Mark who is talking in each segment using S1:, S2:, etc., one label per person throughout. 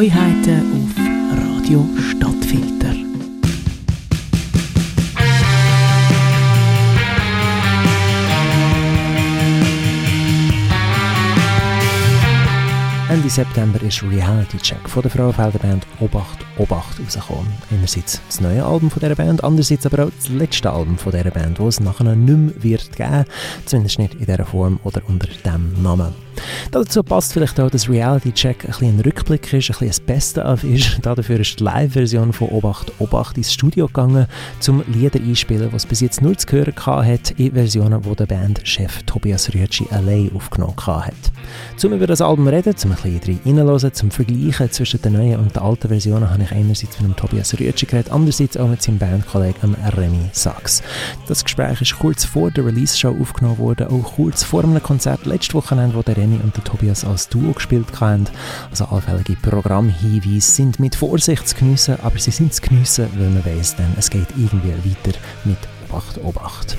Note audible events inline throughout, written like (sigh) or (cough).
S1: Neuheiten auf Radio Stadtfilter.
S2: Ende September ist Reality Check von der Frauenfelder Band Obacht Obacht rausgekommen. Einerseits das neue Album von dieser Band, andererseits aber auch das letzte Album von dieser Band, das es nachher nicht mehr wird geben, zumindest nicht in dieser Form oder unter diesem Namen. Dazu passt vielleicht auch, dass Reality Check ein, bisschen ein Rückblick ist, ein bisschen das Beste-of ist. (laughs) Dafür ist die Live-Version von Obacht Obacht ins Studio gegangen, zum Lieder einspielen, was bis jetzt nur zu hören hat, in Versionen, die der Bandchef Tobias Rüetschi allein aufgenommen hat. Zum über das Album reden, zum ein bisschen reinhören, zum Vergleichen zwischen den neuen und den alten Versionen, habe ich einerseits mit dem Tobias Rüetschi geredet, andererseits auch mit seinem Bandkollegen Remy Sachs. Das Gespräch ist kurz vor der Release-Show aufgenommen worden, auch kurz vor einem Konzert letzte Woche, wo der Remy und der Tobias als Duo gespielt haben. Also allfällige Programmhinweise sind mit Vorsicht zu geniessen, aber sie sind zu geniessen, weil man weiss, denn es geht irgendwie weiter mit Obacht, Obacht.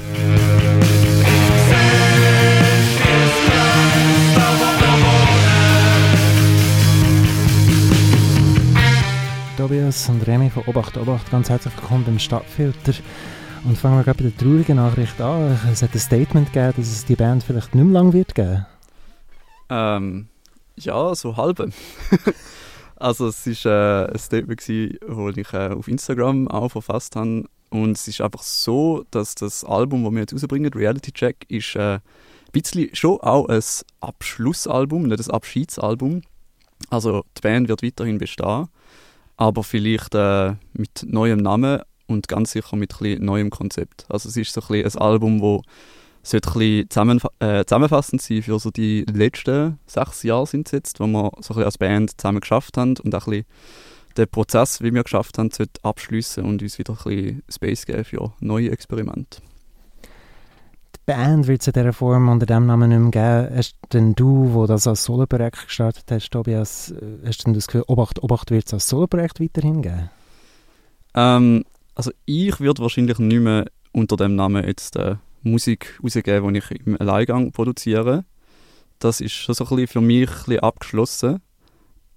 S2: Tobias und Remy von Obacht, Obacht, ganz herzlich willkommen beim Stadtfilter. Und fangen wir gerade bei der traurigen Nachricht an. Es hat ein Statement gegeben, dass es die Band vielleicht nicht mehr lang wird geben.
S3: Ähm, ja, so halb. (laughs) also es war äh, ein Statement, das ich äh, auf Instagram auch verfasst habe. Und es ist einfach so, dass das Album, das wir jetzt rausbringen, Reality Check, ist äh, ein bisschen schon auch ein Abschlussalbum, nicht ein Abschiedsalbum. Also die Band wird weiterhin bestehen, aber vielleicht äh, mit neuem Namen und ganz sicher mit ein neuem Konzept. Also es ist so ein, ein Album, das sollte ein zusammen, äh, zusammenfassend sein für so die letzten sechs Jahre sind es jetzt, wo wir so ein als Band zusammen geschafft haben und auch ein den Prozess, wie wir geschafft haben, sollte abschließen und uns wieder ein bisschen Space geben für neue Experimente.
S2: Die Band wird es in dieser Form unter diesem Namen nicht mehr geben. Hast denn du, wo das als Soloprojekt gestartet hast, Tobias, äh, hast du das Gefühl, Obacht, Obacht wird es als Soloprojekt weiterhin geben?
S3: Ähm, also ich würde wahrscheinlich nicht mehr unter dem Namen jetzt äh, Musik rausgeben, die ich im Alleingang produziere. Das ist schon so ein bisschen für mich ein bisschen abgeschlossen.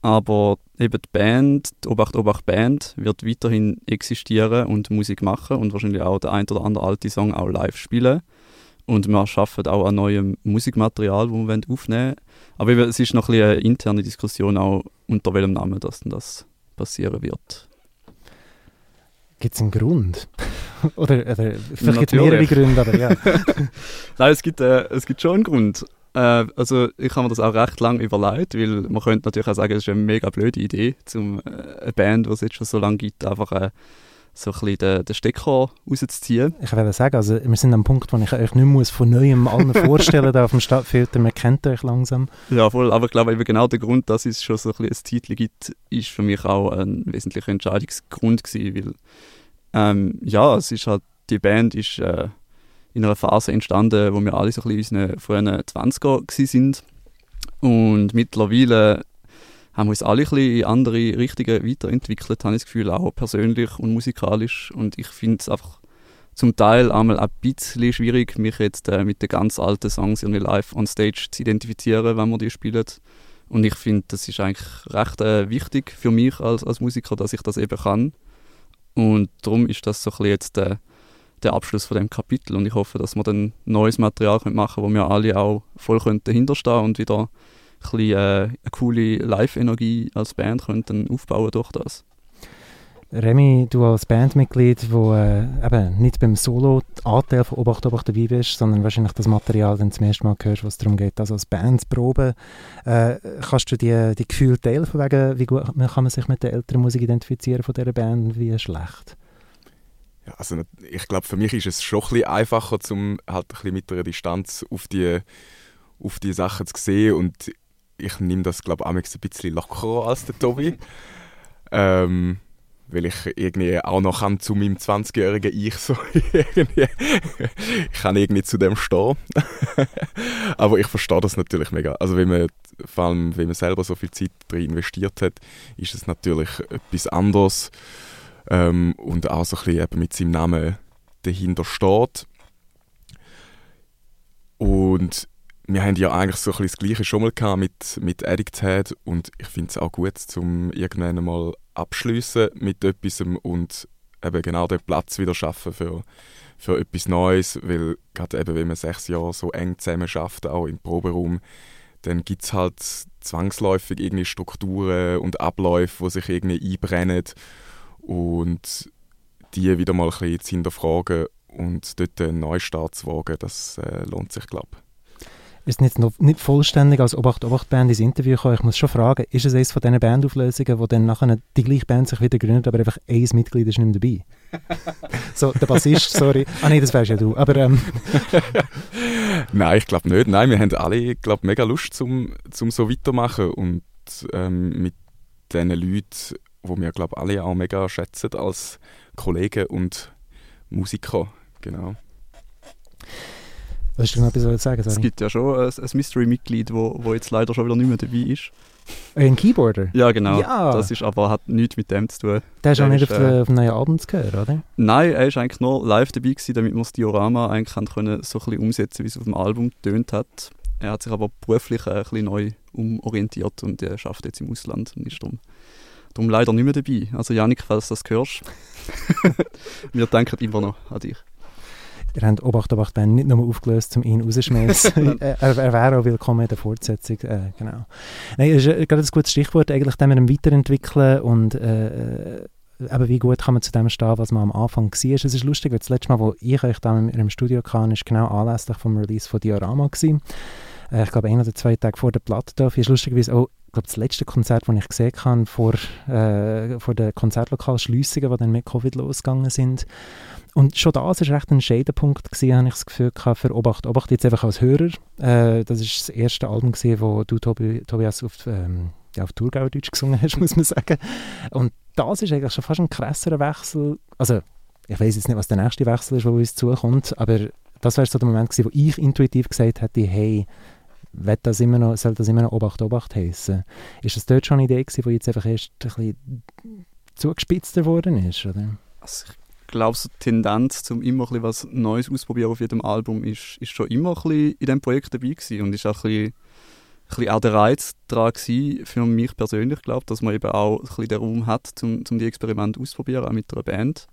S3: Aber eben die Band, die Obacht Obacht Band, wird weiterhin existieren und Musik machen und wahrscheinlich auch der ein oder andere alte Song auch live spielen. Und wir arbeiten auch an neuem Musikmaterial, das wir aufnehmen wollen. Aber es ist noch ein eine interne Diskussion, auch unter welchem Namen das, das passieren wird.
S2: Gibt es einen Grund? (laughs) oder, oder vielleicht gibt es mehrere Gründe, aber ja. (laughs)
S3: Nein, es gibt, äh, es gibt schon einen Grund. Äh, also ich habe mir das auch recht lange überlegt, weil man könnte natürlich auch sagen, es ist eine mega blöde Idee, um äh, eine Band, die es jetzt schon so lange gibt, einfach äh, so ein bisschen den, den Stecker rauszuziehen.
S2: Ich würde sagen, also wir sind am Punkt, wo ich euch nicht muss von Neuem allen (laughs) vorstellen darf auf dem Stadtfilter. Man kennt euch langsam.
S3: Ja, voll. Aber ich glaube, eben genau der Grund, dass es schon so ein, bisschen ein Titel gibt, ist für mich auch ein wesentlicher Entscheidungsgrund gewesen, weil ähm, ja, es ist halt, die Band ist äh, in einer Phase entstanden, wo wir alle so ein bisschen in unseren frühen 20er sind. Und mittlerweile haben wir uns alle ein bisschen in andere Richtungen weiterentwickelt, habe ich das Gefühl, auch persönlich und musikalisch. Und ich finde es einfach zum Teil einmal ein bisschen schwierig, mich jetzt äh, mit den ganz alten Songs irgendwie live on stage zu identifizieren, wenn wir die spielen. Und ich finde, das ist eigentlich recht äh, wichtig für mich als, als Musiker, dass ich das eben kann. Und darum ist das so ein bisschen jetzt der, der Abschluss von dem Kapitel. Und ich hoffe, dass wir dann neues Material machen können, wo wir alle auch voll dahinter stehen und wieder bisschen, äh, eine coole Live-Energie als Band könnten aufbauen durch das.
S2: Remy, du als Bandmitglied, wo äh, eben nicht beim Solo-Anteil von Obacht Obacht dabei bist, sondern wahrscheinlich das Material dann zum ersten Mal hörst, was darum geht, also als Band zu proben, äh, kannst du die, die Gefühle teilen, von wegen, wie gut kann man sich mit der älteren Musik identifizieren von dieser Band und wie schlecht?
S4: Ja, also ich glaube, für mich ist es schon ein bisschen einfacher, um halt ein bisschen mit einer Distanz auf die, auf die Sachen zu sehen und ich nehme das, glaube ich, ein bisschen lockerer als der Tobi. ähm, weil ich irgendwie auch noch kann zu meinem 20-jährigen Ich so (laughs) irgendwie, ich kann irgendwie zu dem stehen. (laughs) Aber ich verstehe das natürlich mega. Also wenn man, vor allem wenn man selber so viel Zeit drin investiert hat, ist es natürlich etwas anderes ähm, und auch so ein bisschen eben mit seinem Namen dahinter steht. Und wir haben ja eigentlich so ein das Gleiche schon mal gehabt mit, mit Addict und ich finde es auch gut, um irgendwann mal abschließen mit etwas und eben genau den Platz wieder schaffen für, für etwas Neues, weil gerade eben, wenn man sechs Jahre so eng zusammen schafft, auch im Proberaum, dann gibt es halt zwangsläufig irgendwie Strukturen und Abläufe, die sich irgendwie einbrennen und die wieder mal ein bisschen zu hinterfragen und dort einen Neustart zu wagen, das äh, lohnt sich, glaube ich
S2: ist jetzt noch nicht vollständig als Obacht-Obacht-Band ins Interview gekommen. Ich muss schon fragen, ist es eines von diesen Bandauflösungen, wo dann nachher die gleiche Band sich wieder gründet, aber einfach ein Mitglied ist nicht mehr dabei? (laughs) so, der Bassist, sorry. Ah nein, das wärst ja du. Aber, ähm. (laughs)
S4: Nein, ich glaube nicht. Nein, wir haben alle, glaub, mega Lust, zum, zum so weitermachen und ähm, mit diesen Leuten, die wir, glaube alle auch mega schätzen als Kollegen und Musiker. Genau.
S2: Willst du noch etwas sagen?
S3: Sorry. Es gibt ja schon ein, ein Mystery-Mitglied, wo, wo jetzt leider schon wieder nicht mehr dabei ist.
S2: Ein Keyboarder?
S3: Ja, genau. Ja. Das ist aber hat nichts mit dem zu tun.
S2: Der ist auch nicht ist, auf, äh, auf dem neuen Album zu hören, oder?
S3: Nein, er ist eigentlich nur live dabei gewesen, damit wir das Diorama eigentlich können, so ein bisschen umsetzen wie es auf dem Album getönt hat. Er hat sich aber beruflich ein bisschen neu umorientiert und er schafft jetzt im Ausland und ist darum, darum leider nicht mehr dabei. Also Janik, falls du das hörst, (laughs) wir denken immer noch an dich.
S2: Ihr habt Obacht, Obacht Band nicht nur aufgelöst, um ihn rauszuschmeißen. (laughs) (laughs) er, er wäre auch willkommen in der Fortsetzung. Äh, genau. Nein, das ist äh, gerade ein gutes Stichwort, eigentlich dem wir weiterentwickeln und äh, äh, eben wie gut kann man zu dem stehen, was man am Anfang war. Es ist lustig, weil das letzte Mal, wo ich euch da im Studio kam, ist genau anlässlich vom Release von Diorama gewesen. Äh, ich glaube, ein oder zwei Tage vor der Platte da. Ist lustigerweise auch ich glaube, das letzte Konzert, das ich gesehen habe, vor, äh, vor den Konzertlokalschliessungen, die dann mit Covid losgegangen sind. Und schon das war recht ein Scheidenpunkt, gewesen, habe ich das Gefühl gehabt, für Obacht. Obacht jetzt einfach als Hörer. Äh, das war das erste Album, gewesen, wo du, Tobi, Tobias, auf, ähm, ja, auf Thurgauerdeutsch gesungen hast, (laughs) muss man sagen. Und das ist eigentlich schon fast ein krasserer Wechsel. Also, ich weiß jetzt nicht, was der nächste Wechsel ist, der uns zukommt, aber das wäre so der Moment gewesen, wo ich intuitiv gesagt hätte, hey, das immer noch, soll das immer noch Obacht, Obacht heißen? Ist das dort schon eine Idee die jetzt einfach erst ein bisschen zugespitzter worden ist, oder?
S3: Also ich glaube, so die Tendenz, um immer ein was Neues auszuprobieren auf jedem Album, ist, ist schon immer ein bisschen in diesem Projekt dabei gewesen und ist auch ein bisschen, ein auch der Reiz daran für mich persönlich, glaube dass man eben auch ein bisschen den Raum hat, um, um die Experimente auszuprobieren, auch mit einer Band.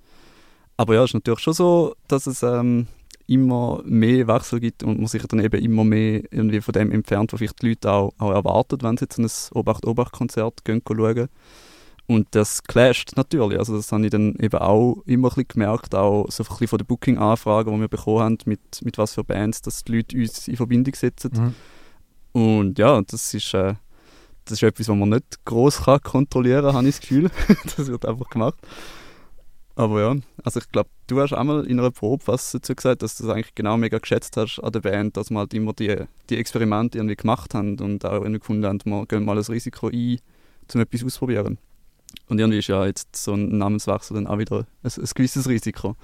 S3: Aber ja, es ist natürlich schon so, dass es ähm, immer mehr Wechsel gibt und man sich dann eben immer mehr irgendwie von dem entfernt, was vielleicht die Leute auch, auch erwarten, wenn sie jetzt ein Obacht-Obacht-Konzert schauen. Und das clasht natürlich. Also das habe ich dann eben auch immer ein bisschen gemerkt, auch so ein bisschen von den Booking-Anfragen, die wir bekommen haben, mit, mit was für Bands, dass die Leute uns in Verbindung setzen. Mhm. Und ja, das ist, äh, das ist etwas, was man nicht groß kontrollieren kann, habe ich das Gefühl. (laughs) das wird einfach gemacht. Aber ja, also ich glaube, du hast einmal in einer Probe was dazu gesagt, dass du das eigentlich genau mega geschätzt hast an der Band, dass wir halt immer die, die Experimente irgendwie gemacht haben und auch irgendwie gefunden haben, wir gehen mal das Risiko ein, um etwas auszuprobieren. Und irgendwie ist ja jetzt so ein Namenswechsel dann auch wieder ein, ein gewisses Risiko.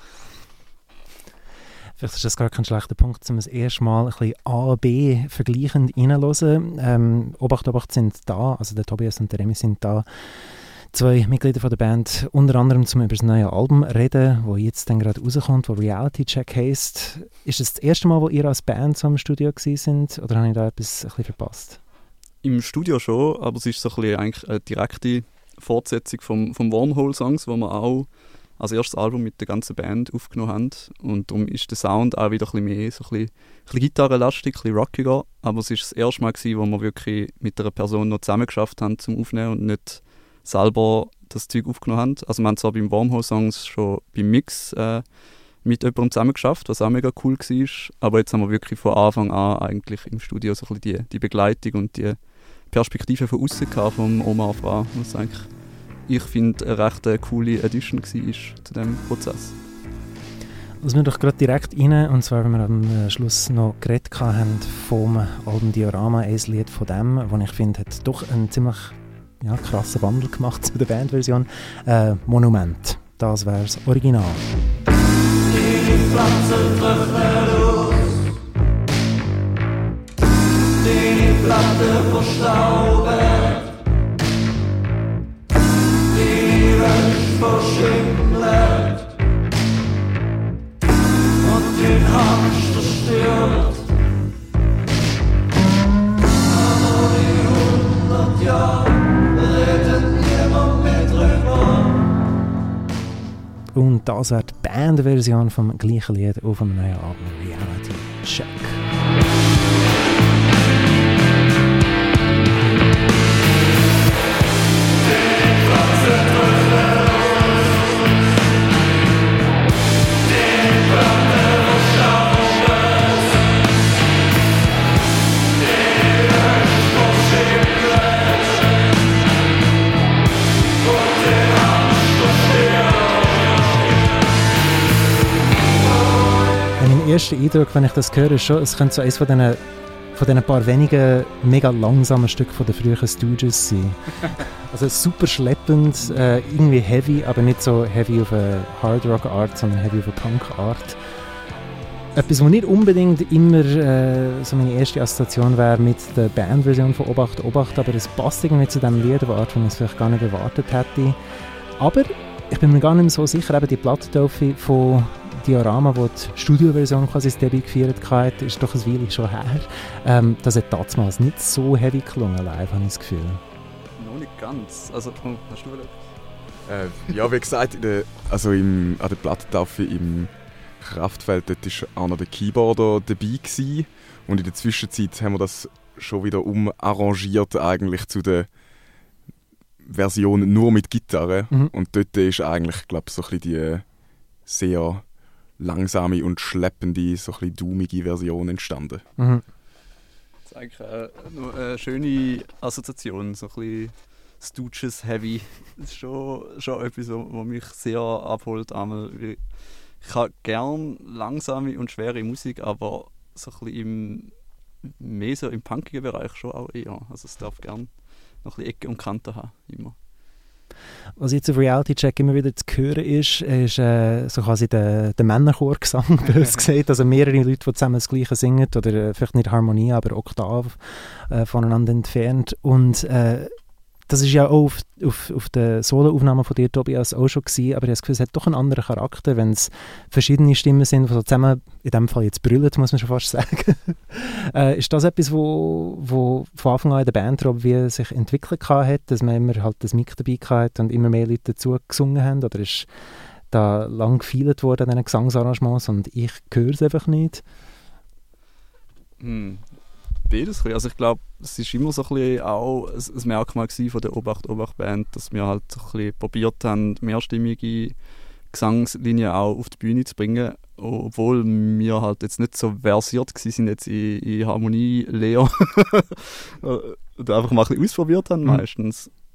S2: Vielleicht ist das gar kein schlechter Punkt, um das erste Mal ein bisschen A, B vergleichend reinzuhören. Ähm, Obacht, Obacht sind da, also der Tobias und der Remy sind da. Zwei Mitglieder von der Band, unter anderem zum über das neue Album reden, wo jetzt dann gerade rauskommt, wo Reality Check heisst. Ist das, das erste Mal, wo ihr als Band so im Studio sind oder habe ich da etwas ein verpasst?
S3: Im Studio schon, aber es ist so ein eigentlich eine direkte Fortsetzung vom, vom Wormhole-Songs, wo wir auch als erstes Album mit der ganzen Band aufgenommen haben. Und darum ist der Sound auch wieder ein mehr, so ein bisschen, ein gitarrenlastig, ein bisschen rockiger. Aber es war das erste Mal, gewesen, wo wir wirklich mit einer Person noch zusammen geschafft haben zum Aufnehmen und nicht selber das Zeug aufgenommen haben. Also wir haben zwar beim Wormhole-Songs schon beim Mix äh, mit jemandem zusammen geschafft, was auch mega cool war. Aber jetzt haben wir wirklich von Anfang an eigentlich im Studio so ein bisschen die, die Begleitung und die Perspektive von außen vom Omar Fra, was eigentlich ich finde eine recht coole Edition war zu diesem Prozess.
S2: Lassen wir doch gerade direkt rein, und zwar, wenn wir am äh, Schluss noch geredet haben vom Album Diorama, ein Lied von dem, das ich finde, hat doch einen ziemlich ja, krassen Wandel gemacht zu der Bandversion. Äh, Monument, das wäre das Original. Die Pflanze trifft die Platte verstaubt. Die Welt verschimmelt das wird die Bandversion vom gleichen Lied auf dem neuen Album Reality Check. Mein erster Eindruck, wenn ich das höre, ist schon, es könnte so eines von diesen, von diesen paar wenigen mega langsamen Stücken von den früheren Stooges sein. (laughs) also super schleppend, äh, irgendwie heavy, aber nicht so heavy auf eine Hard Rock Art, sondern heavy auf eine Punk Art. Etwas, was nicht unbedingt immer äh, so meine erste Assoziation wäre mit der Bandversion von Obacht, Obacht, aber es passt irgendwie zu dem Lied, Art, wenn ich es vielleicht gar nicht erwartet hätte. Aber ich bin mir gar nicht mehr so sicher, eben die Platte von Diorama, wo die Studioversion quasi das Debüt gefeiert hat, ist doch ein Weile schon her. Ähm, das hat damals nicht so heavy gelungen live, habe ich das Gefühl.
S3: Noch nicht ganz. Also, hast du
S4: äh, Ja, wie gesagt, der, also im, an der Plattentafel im Kraftfeld, dort war auch noch der Keyboarder dabei gewesen. Und in der Zwischenzeit haben wir das schon wieder umarrangiert eigentlich zu der Version nur mit Gitarre. Mhm. Und dort ist eigentlich, glaube ich, so ein bisschen die sehr langsame und schleppende, so ein bisschen dummige Version entstanden. Mhm.
S3: Das ist eigentlich äh, eine schöne Assoziation, so ein bisschen Stooges Heavy. Das ist schon, schon etwas, was mich sehr abholt. Ich habe gern langsame und schwere Musik, aber so ein bisschen im, mehr so im punkigen Bereich schon auch eher. Also es darf gern noch ein bisschen Ecke und Kante haben, immer.
S2: Was jetzt auf Reality Check immer wieder zu hören ist, ist äh, so quasi der, der Männerchorgesang, (laughs) bös (laughs) gesagt. Also mehrere Leute, die zusammen das Gleiche singen oder äh, vielleicht nicht Harmonie, aber Oktav äh, voneinander entfernt. Und äh, das ist ja auch auf, auf, auf der Soloaufnahme von dir, Tobias, auch schon gewesen, aber ich habe das Gefühl, es hat doch einen anderen Charakter, wenn es verschiedene Stimmen sind, die so zusammen, in dem Fall jetzt brüllen, muss man schon fast sagen. (laughs) äh, ist das etwas, wo, wo von Anfang an in der Band wie sich entwickelt hat, dass man immer halt das Mic dabei hatte und immer mehr Leute dazu gesungen haben, oder ist da lang gefeilt worden an diesen Gesangsarrangements und ich höre es einfach nicht?
S3: Hm, beides. Also ich glaube, es ist immer so ein bisschen auch ein Merkmal von der Obacht-Obacht-Band, dass wir halt so ein bisschen probiert haben, mehrstimmige Gesangslinien auch auf die Bühne zu bringen, obwohl wir halt jetzt nicht so versiert sind jetzt in, in Harmonielehre (laughs) und einfach mal ein bisschen ausprobiert haben mhm.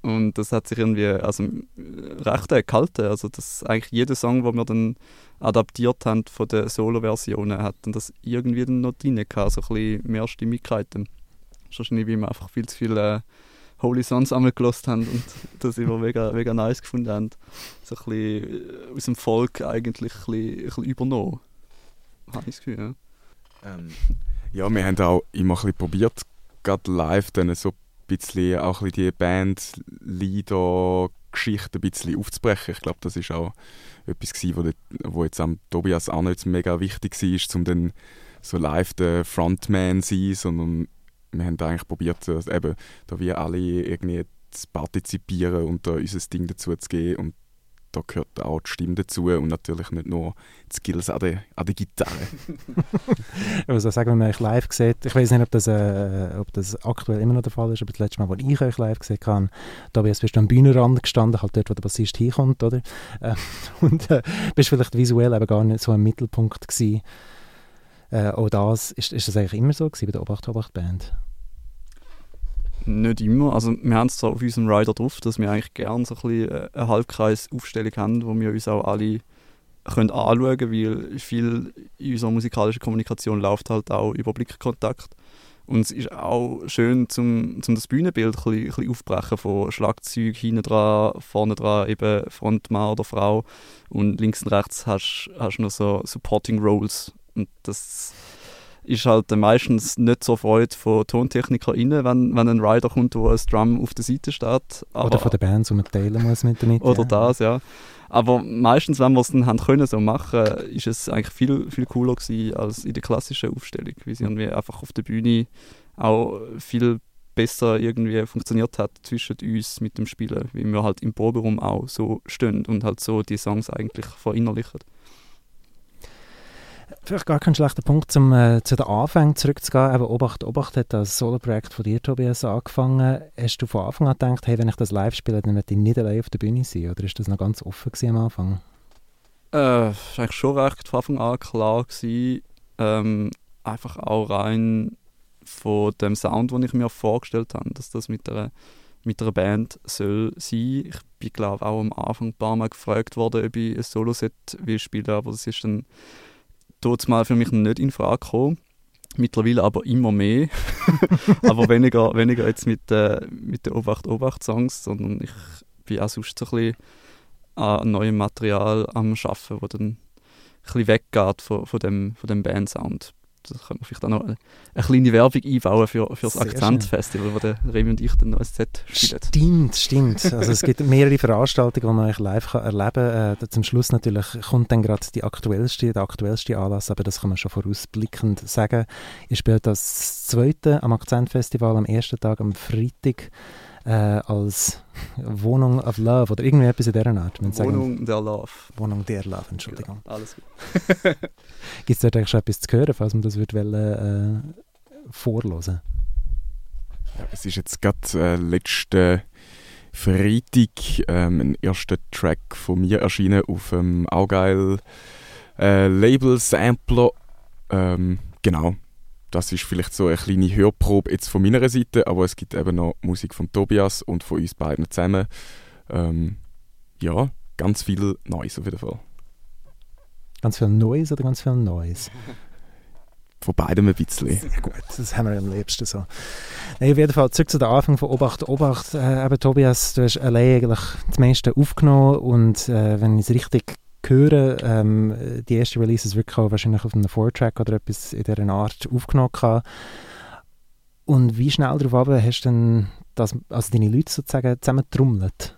S3: Und das hat sich irgendwie also, recht gehalten. Also dass eigentlich jeder Song, den wir dann adaptiert haben von den Solo-Versionen, hat dann das irgendwie dann noch drin gehabt, so ein bisschen mehr Stimmigkeiten. Wahrscheinlich, weil wir einfach viel zu viele äh, Holy Sons einmal haben und (laughs) das immer mega, mega nice gefunden haben. So ein bisschen äh, aus dem Volk eigentlich ein bisschen, ein bisschen übernommen. Habe ich das Gefühl, ja.
S4: Ähm, ja, wir haben auch immer ein bisschen probiert, gerade live dann so bisschen, auch ein bisschen die Band-Lieder-Geschichte ein bisschen aufzubrechen. Ich glaube, das ist auch etwas gewesen, wo, wo jetzt am Tobias auch nicht mega wichtig war, um dann so live der Frontman zu sein, sondern wir haben eigentlich probiert, eben, da wir alle irgendwie zu partizipieren und da unser Ding dazu zu geben und da gehört auch die Stimme dazu und natürlich nicht nur die Skills an der, an der Gitarre. (laughs)
S2: ich muss auch sagen, wenn man euch live sieht, ich weiß nicht, ob das, äh, ob das aktuell immer noch der Fall ist, aber das letzte Mal, als ich euch live gesehen habe, da bist du am Bühnenrand gestanden, halt dort, wo der Bassist hinkommt, oder? Äh, (laughs) und äh, bist vielleicht visuell aber gar nicht so im Mittelpunkt gewesen. Äh, auch das, ist, ist das eigentlich immer so gewesen bei der Obacht Obacht Band?
S3: Nicht immer. Also wir haben es zwar auf unserem Rider drauf, dass wir eigentlich gerne so ein äh, eine Halbkreisaufstellung haben, wo wir uns auch alle können anschauen können, weil viel in unserer musikalischen Kommunikation läuft halt auch über Blickkontakt. Und es ist auch schön, zum, zum das Bühnenbild ein bisschen, ein von Schlagzeug hinten dran, vorne dran eben Frontmann oder Frau und links und rechts hast du noch so Supporting Roles und das ist halt meistens nicht so Freude von TontechnikerInnen, wenn, wenn ein Rider kommt, wo ein Drum auf der Seite steht.
S2: Aber, oder von der Band, so man teilen muss mit damit.
S3: Oder ja. das, ja. Aber meistens, wenn wir es dann haben können so machen, ist es eigentlich viel, viel cooler gewesen als in der klassischen Aufstellung, weil sie irgendwie einfach auf der Bühne auch viel besser irgendwie funktioniert hat zwischen uns mit dem Spielen, wie wir halt im Proberaum auch so stehen und halt so die Songs eigentlich verinnerlichen.
S2: Vielleicht gar kein schlechter Punkt, um äh, zu den Anfängen zurückzugehen. Eben Obacht, Obacht hat das Solo-Projekt von dir, Tobias, angefangen. Hast du von Anfang an gedacht, hey, wenn ich das live spiele, dann möchte ich nicht allein auf der Bühne sein? Oder ist das noch ganz offen am Anfang?
S3: Äh, das war eigentlich schon recht von Anfang an klar. Gewesen. Ähm, einfach auch rein von dem Sound, den ich mir vorgestellt habe, dass das mit einer, mit einer Band soll sein. Ich bin glaube auch am Anfang ein paar Mal gefragt worden, ob ich ein Solo-Set will spielen, aber das ist dann dort mal für mich nicht in Frage gekommen. Mittlerweile aber immer mehr. (laughs) aber weniger, weniger jetzt mit, äh, mit den Obacht-Obacht-Songs, sondern ich bin auch sonst so ein bisschen an neuem Material am Arbeiten, wo dann ein bisschen weggeht von, von dem, von dem Bandsound da können wir vielleicht auch noch eine, eine kleine Werbung einbauen für, für das Akzentfestival, wo der Remy und ich dann noch ein Set spielen.
S2: Stimmt, stimmt. Also es gibt mehrere Veranstaltungen, die man euch live kann erleben kann. Äh, zum Schluss natürlich kommt dann gerade die aktuellste, der aktuellste Anlass, aber das kann man schon vorausblickend sagen. Ihr spielt das zweite am Akzentfestival am ersten Tag, am Freitag äh, als Wohnung of Love oder irgendwie etwas in dieser Art.
S3: Wohnung sagen, der Love.
S2: Wohnung der Love, Entschuldigung.
S3: Ja, alles gut. (laughs) (laughs)
S2: Gibt es dort eigentlich schon etwas zu hören, falls man das würde wollen, äh, vorlesen
S4: ja, Es ist jetzt gerade äh, letzten Freitag ähm, ein erster Track von mir erschienen auf dem Augeil äh, Label Sampler. Ähm, genau, das ist vielleicht so eine kleine Hörprobe jetzt von meiner Seite, aber es gibt eben noch Musik von Tobias und von uns beiden zusammen. Ähm, ja, ganz viel Neues auf jeden Fall.
S2: Ganz viel Neues oder ganz viel Neues? (laughs)
S4: Von beidem ein bisschen.
S2: Gut, das haben wir am liebsten so. Nee, auf jeden Fall zurück zu den Anfang von Obacht. Obacht, äh, eben Tobias, du hast allein eigentlich das meiste aufgenommen und äh, wenn ich es richtig hören. Ähm, die erste Release ist wirklich auch wahrscheinlich auf einem Four-Track oder etwas in dieser Art aufgenommen. Gehabt. Und wie schnell darauf hast du denn das, also deine Leute sozusagen zusammentrommelt?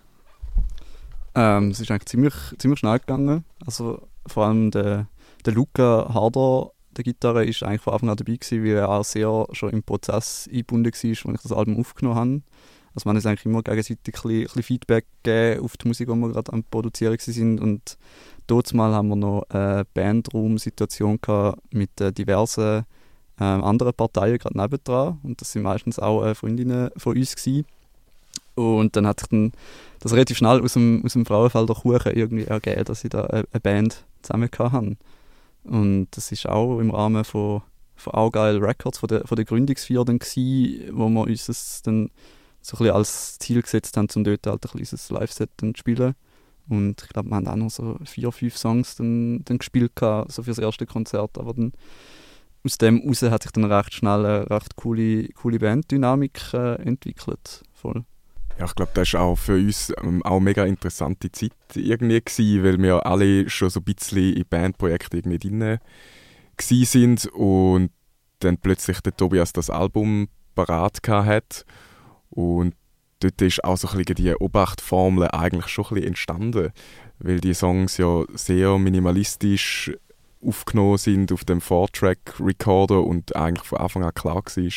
S3: Ähm, es ist eigentlich ziemlich, ziemlich schnell gegangen. Also vor allem der, der Luca Harder, der Gitarre, ist eigentlich von Anfang an dabei gewesen, weil er auch sehr schon im Prozess eingebunden war, als ich das Album aufgenommen habe. Also man ist eigentlich immer gegenseitig ein bisschen, Feedback gegeben auf die Musik, die wir gerade am Produzieren sind und dort mal haben wir noch eine Bandraum-Situation mit äh, diversen äh, anderen Parteien gerade nebendran und das sind meistens auch äh, Freundinnen von uns gewesen. Und dann hat sich dann das relativ schnell aus dem, aus dem Frauenfelder Kuchen irgendwie ergeben, dass ich da eine, eine Band zusammen hatte. Und das ist auch im Rahmen von, von Argyle Records, von der, von der Gründungsfeier dann gewesen, wo wir uns das dann so ein bisschen als Ziel gesetzt haben, um dort halt ein kleines Live-Set zu spielen. Und ich glaube, wir haben auch noch so vier, fünf Songs dann, dann gespielt, gehabt, so für das erste Konzert. Aber dann aus dem heraus hat sich dann recht schnell eine recht coole, coole Banddynamik äh, entwickelt. Voll.
S4: Ja, ich glaube, das war auch für uns ähm, auch mega interessante Zeit irgendwie gewesen, weil wir alle schon so ein bisschen in Bandprojekte irgendwie drin sind und dann plötzlich der Tobias das Album parat hat und dort ist auch so ein die Obachtformel eigentlich schon ein entstanden, weil die Songs ja sehr minimalistisch aufgenommen sind auf dem Four-Track-Recorder und eigentlich von Anfang an klar war,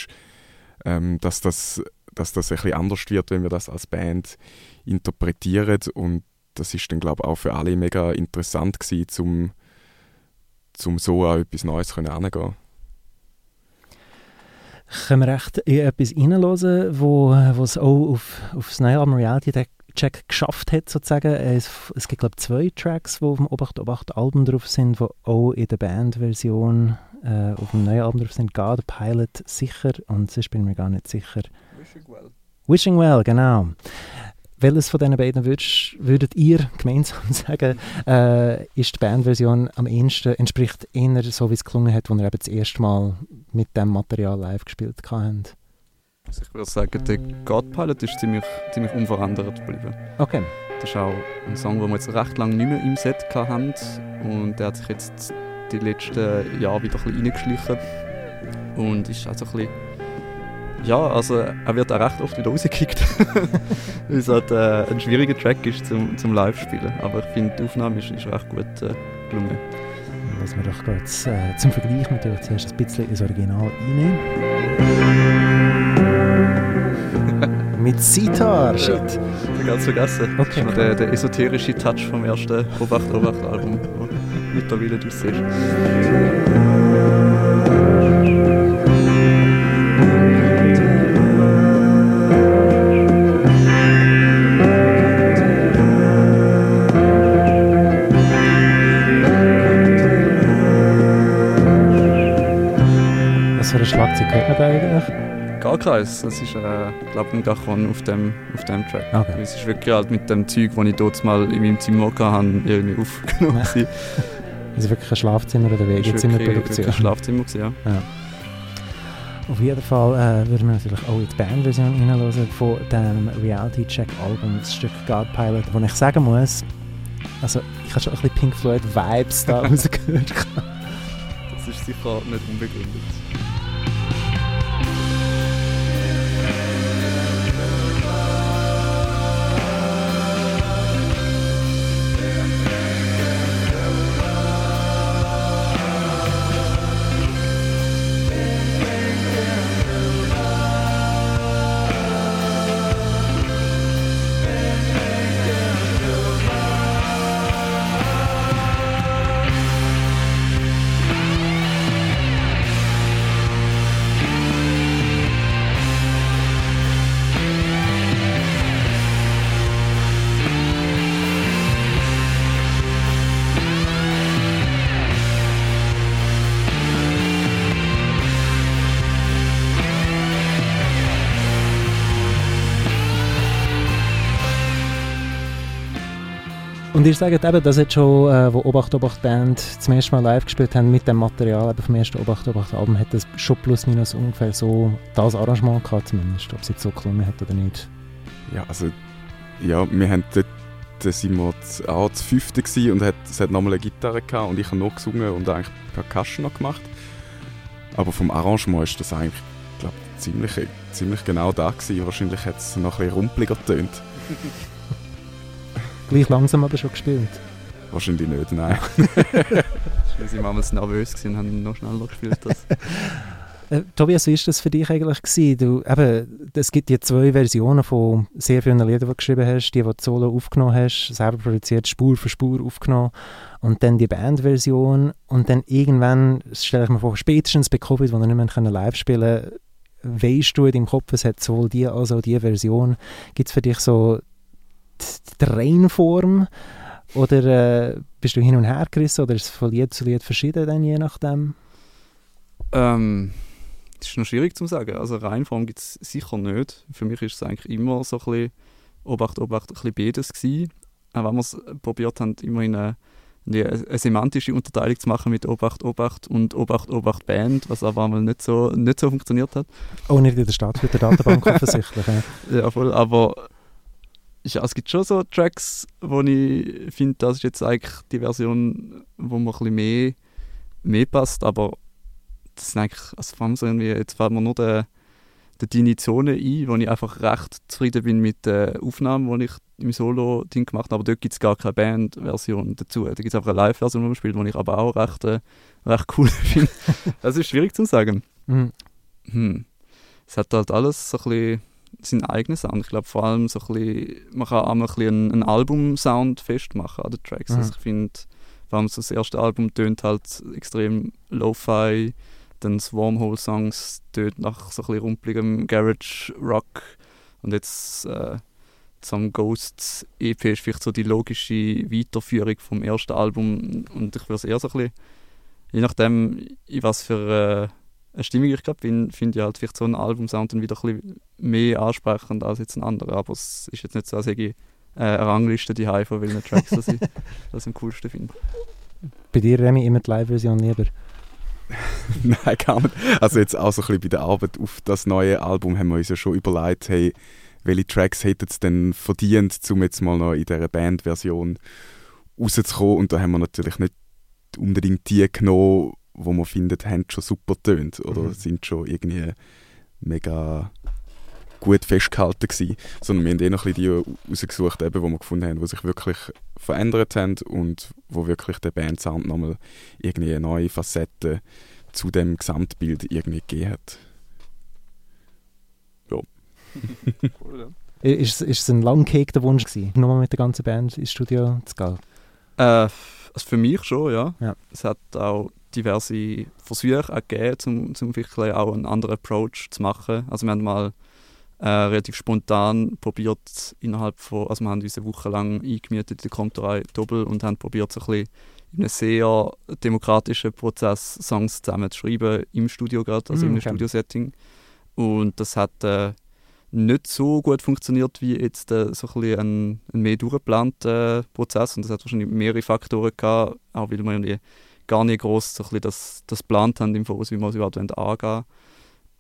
S4: ähm, dass, das, dass das ein anders wird, wenn wir das als Band interpretieren. Und das ist dann glaube ich auch für alle mega interessant gewesen, um zum so an etwas Neues heranzugehen
S2: können wir echt in etwas reinhören, wo, wo es auch auf, auf das neue Album Reality Check geschafft hat, sozusagen. Es, es gibt, glaube ich, zwei Tracks, die auf dem Obacht Obacht Album drauf sind, die auch in der Bandversion äh, auf dem neuen Album drauf sind. God Pilot sicher und sonst bin ich mir gar nicht sicher.
S3: Wishing Well.
S2: Wishing Well, genau. Welches von diesen beiden würdest, würdet ihr gemeinsam (laughs) sagen, äh, ist die Bandversion am ehesten, entspricht eher so, wie es gelungen hat, als ihr eben das erste Mal mit dem Material live gespielt habt?
S3: Also ich würde sagen, der God Pilot ist ziemlich, ziemlich unverändert geblieben.
S2: Okay.
S3: Das ist auch ein Song, den wir jetzt recht lange nicht mehr im Set hatten und der hat sich jetzt die letzten Jahre wieder ein bisschen reingeschlichen und ist also ein bisschen ja, also er wird auch recht oft wieder rausgekickt. (laughs) Weil es halt äh, ein schwieriger Track ist zum, zum Live-Spielen. Aber ich finde, die Aufnahme ist, ist recht gut äh, gelungen.
S2: Lassen wir doch kurz äh, zum Vergleich natürlich zuerst ein bisschen ins Original reinnehmen. (laughs) mit Sitar. Shit.
S3: Ja, ganz vergessen.
S2: Okay,
S3: Das ist noch der, der esoterische Touch vom ersten Obacht Obacht Album, wo mittlerweile du siehst.
S2: Was für ein Schlagzeug hört man da eigentlich?
S3: Gar keins. Das ist, äh, glaube ich, ein Gachon auf dem, auf dem Track.
S2: Okay.
S3: Es ist wirklich halt mit dem Zeug, das ich dort mal in meinem Zimmer hatte, irgendwie aufgenommen. (laughs)
S2: Ja. Das ist wirklich ein Schlafzimmer oder Wegezimmerproduktion.
S3: ein Schlafzimmer, gewesen, ja.
S2: Auf jeden Fall äh, würden wir natürlich auch in die Bandversion reinhören von dem Reality Check Album, das Stück God Pilot, wo ich sagen muss, also ich habe schon ein bisschen Pink Floyd Vibes da (laughs) rausgehört.
S3: Das ist sicher nicht unbegründet.
S2: Und ihr sagt eben, dass jetzt schon, äh, wo Obacht Obacht Band zum ersten Mal live gespielt haben mit dem Material eben vom ersten Obacht Obacht Album, hat das schon plus minus ungefähr so das Arrangement gehabt zumindest, ob es jetzt so gelungen hat oder nicht.
S4: Ja, also, ja, wir haben dort, da sind wir auch zu fünften gewesen und hat, es hat nochmal eine Gitarre gehabt und ich habe noch gesungen und eigentlich Percussion noch gemacht. Aber vom Arrangement ist das eigentlich, glaube ziemlich, ziemlich genau da gewesen. Wahrscheinlich hat es noch ein bisschen rumpeliger getönt. (laughs)
S2: Gleich langsam aber schon gespielt.
S4: Wahrscheinlich nicht, nein. (laughs)
S3: Wir waren damals nervös gewesen und haben noch schneller gespielt. Das.
S2: Äh, Tobias, wie war das für dich eigentlich? Gewesen? Du, eben, es gibt die zwei Versionen von sehr vielen Liedern, die du geschrieben hast. Die, die du solo aufgenommen hast, selber produziert, Spur für Spur aufgenommen. Und dann die Bandversion. Und dann irgendwann, das stelle ich mir vor, spätestens bei Covid, wo wir nicht mehr können live spielen konnten, weisst du in deinem Kopf, es hat sowohl die als auch die Version. Gibt es für dich so die, die Reihenform? Oder äh, bist du hin und her gerissen? Oder ist es von Lied zu Lied verschieden, dann, je nachdem?
S3: Ähm, das ist noch schwierig zu sagen. Also Reihenform gibt es sicher nicht. Für mich ist es eigentlich immer so ein bisschen Obacht, Obacht, ein bisschen beides gewesen. Auch wenn wir es probiert haben, immer in eine, in eine, semantische Unterteilung zu machen mit Obacht, Obacht und Obacht, Obacht Band, was aber einmal nicht so, nicht so funktioniert hat.
S2: Oh, nicht in der Stadt mit der Datenbank (laughs) offensichtlich. Ja,
S3: voll. Aber ja, es gibt schon so Tracks, wo ich finde, das ist jetzt eigentlich die Version, wo mir ein bisschen mehr, mehr passt. Aber das sind eigentlich, also vor allem so irgendwie, jetzt fällt mir nur der, der Dini Zone ein, wo ich einfach recht zufrieden bin mit der Aufnahme, die ich im Solo-Ding gemacht habe. Aber dort gibt es gar keine Band-Version dazu. Da gibt es einfach eine Live-Version, die man spielt, die ich aber auch recht, äh, recht cool (laughs) finde. (laughs) Das ist schwierig zu sagen.
S2: Mhm.
S3: Hm. Es hat halt alles so ein bisschen seinen eigenen Sound. Ich glaube vor allem so ein bisschen, man kann auch mal ein bisschen einen, einen Album-Sound festmachen an den Tracks.
S2: Mhm.
S3: Also ich finde, vor allem so das erste Album tönt halt extrem Lo-Fi, dann das Wormhole-Songs tönt nach so ein bisschen rumpeligem Garage-Rock und jetzt äh, zum Ghosts EP ist vielleicht so die logische Weiterführung vom ersten Album und ich würde es eher so ein bisschen, je nachdem, in was für eine Stimmung ich gerade bin, finde ich halt vielleicht so einen Albumsound dann wieder ein bisschen mehr ansprechend als jetzt ein anderer. Aber es ist jetzt nicht so, als hätte ich äh, eine Rangliste die von welchen Tracks dass ich (laughs) das am coolsten finde.
S2: Bei dir, Remy, immer die Live-Version lieber? (laughs)
S4: Nein, gar nicht. Also jetzt auch so ein bisschen bei der Arbeit auf das neue Album haben wir uns ja schon überlegt, hey, welche Tracks hätten es denn verdient, um jetzt mal noch in dieser Bandversion rauszukommen. Und da haben wir natürlich nicht unbedingt die genommen, wo man findet, haben schon super tönt oder
S2: Mhm.
S4: sind schon irgendwie mega gut festgehalten gewesen. Sondern wir haben eh noch ein bisschen die rausgesucht, eben, wo wir gefunden haben, die sich wirklich verändert haben und wo wirklich der Bandsound nochmal irgendwie eine neue Facette zu dem Gesamtbild irgendwie gegeben hat. (laughs)
S3: cool, ja.
S2: Ist, ist es ein lang gehegter Wunsch gewesen, nochmal mit der ganzen Band ins Studio zu gehen?
S3: Äh, also für mich schon, ja.
S2: Ja.
S3: Es hat auch diverse Versuche auch gegeben, um wirklich auch einen anderen Approach zu machen. Also wir haben mal äh, relativ spontan probiert innerhalb von, also wir haben uns eine Woche lang eingemietet in der Komterei Doppel und haben probiert so ein bisschen in einem sehr demokratischen Prozess Songs zusammen zu schreiben, im Studio gerade, also
S2: Mm,
S3: in einem
S2: okay.
S3: Studiosetting. Und das hat äh, nicht so gut funktioniert wie jetzt äh, so ein, ein, ein mehr durchgeplanter Prozess. Und das hat wahrscheinlich mehrere Faktoren gehabt, auch weil wir irgendwie gar nicht groß so das, das geplant haben im Voraus, wie wir es überhaupt angehen wollen.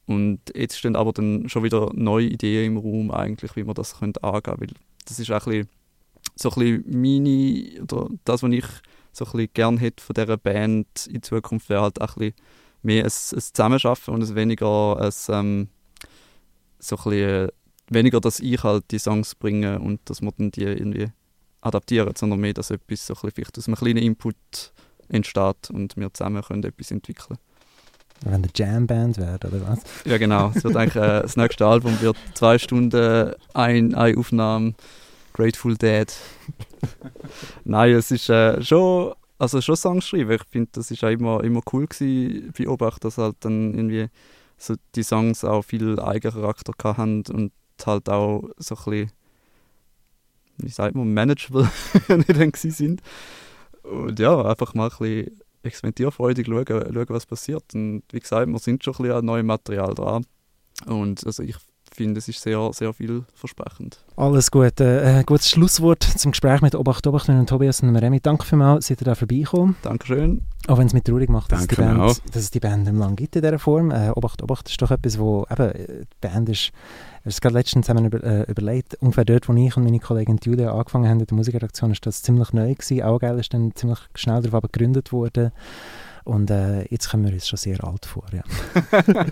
S3: Und jetzt stehen aber dann schon wieder neue Ideen im Raum, eigentlich, wie wir das können angehen können. Weil das ist auch ein bisschen, so ein meine, oder das, was ich so gerne hätte von dieser Band in Zukunft, wäre halt auch ein mehr ein, ein Zusammenarbeiten und ein weniger ein, ähm, so ein bisschen, weniger, dass ich halt die Songs bringe und dass wir dann die irgendwie adaptieren, sondern mehr, dass etwas so ein vielleicht aus einem kleinen Input entsteht und wir zusammen können etwas entwickeln
S2: Wenn eine Jam-Band wäre, oder was?
S3: Ja genau, es wird eigentlich, äh, das nächste Album wird zwei Stunden, ein, eine Aufnahme, Grateful Dead. Nein, es ist äh, schon, also schon Songs schreiben. Ich finde, das ist auch immer, immer cool gewesen, beobachtet, dass halt dann irgendwie so die Songs auch viel Eigencharakter haben und halt auch so ein bisschen, wie sagt man, manageable (laughs) nicht dann sind. Und ja, einfach mal ein bisschen experimentierfreudig schauen, schauen, was passiert. Und wie gesagt, wir sind schon ein bisschen an neuem Material dran. Und also ich finde, es ist sehr, sehr vielversprechend.
S2: Alles gut. Äh, gutes Schlusswort zum Gespräch mit Obacht Obacht und Tobias und Remy. Danke vielmals, seid ihr da vorbeigekommen.
S3: Dankeschön.
S2: Auch wenn es mich traurig macht, dass, die Band,
S4: auch.
S2: dass es die Band mehr lange gibt in dieser Form. Äh, Obacht Obacht ist doch etwas, wo eben, äh, die Band ist, wir haben es gerade letztens zusammen über, äh, überlegt, ungefähr dort, wo ich und meine Kollegin Julia angefangen haben in der Musikredaktion, ist das ziemlich neu gewesen. Auch geil ist dann ziemlich schnell darauf aber gegründet worden. Und äh, jetzt kommen wir uns schon sehr alt vor, ja. (laughs) aber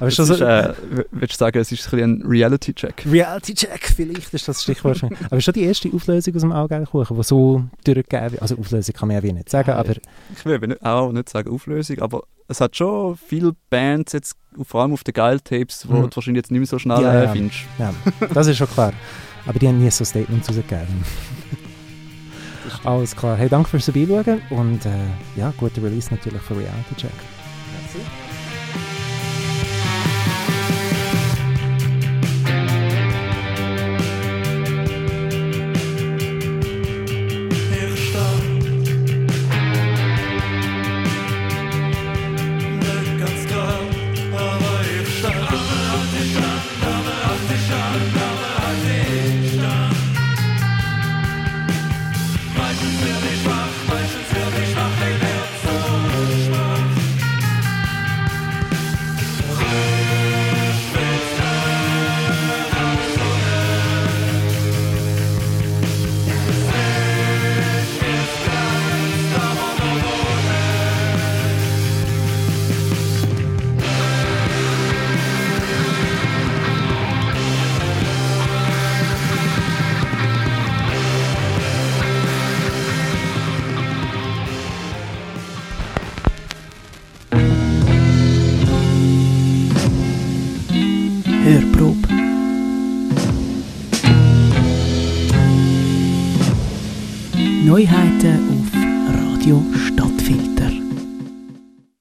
S3: Das
S2: schon so,
S3: ist, äh, würdest du sagen, es ist ein, ein Reality-Check?
S2: Reality-Check, vielleicht ist das Stichwort. (laughs) aber schon die erste Auflösung aus dem Allgeilkuchen, die so durchgegeben wird. Also Auflösung kann man ja wie nicht sagen, aber
S3: Ich will auch nicht sagen Auflösung, aber es hat schon viele Bands, jetzt, vor allem auf den Geil-Tapes, die
S2: Mhm.
S3: du wahrscheinlich jetzt nicht mehr so schnell
S2: Ja,
S3: äh,
S2: ja.
S3: findest.
S2: ja, das ist schon klar. Aber die haben nie so Statements rausgegeben. (laughs) Alles klar. Hey, danke fürs Vorbeischauen und äh, ja, guter Release natürlich für Reality Check.
S5: Ich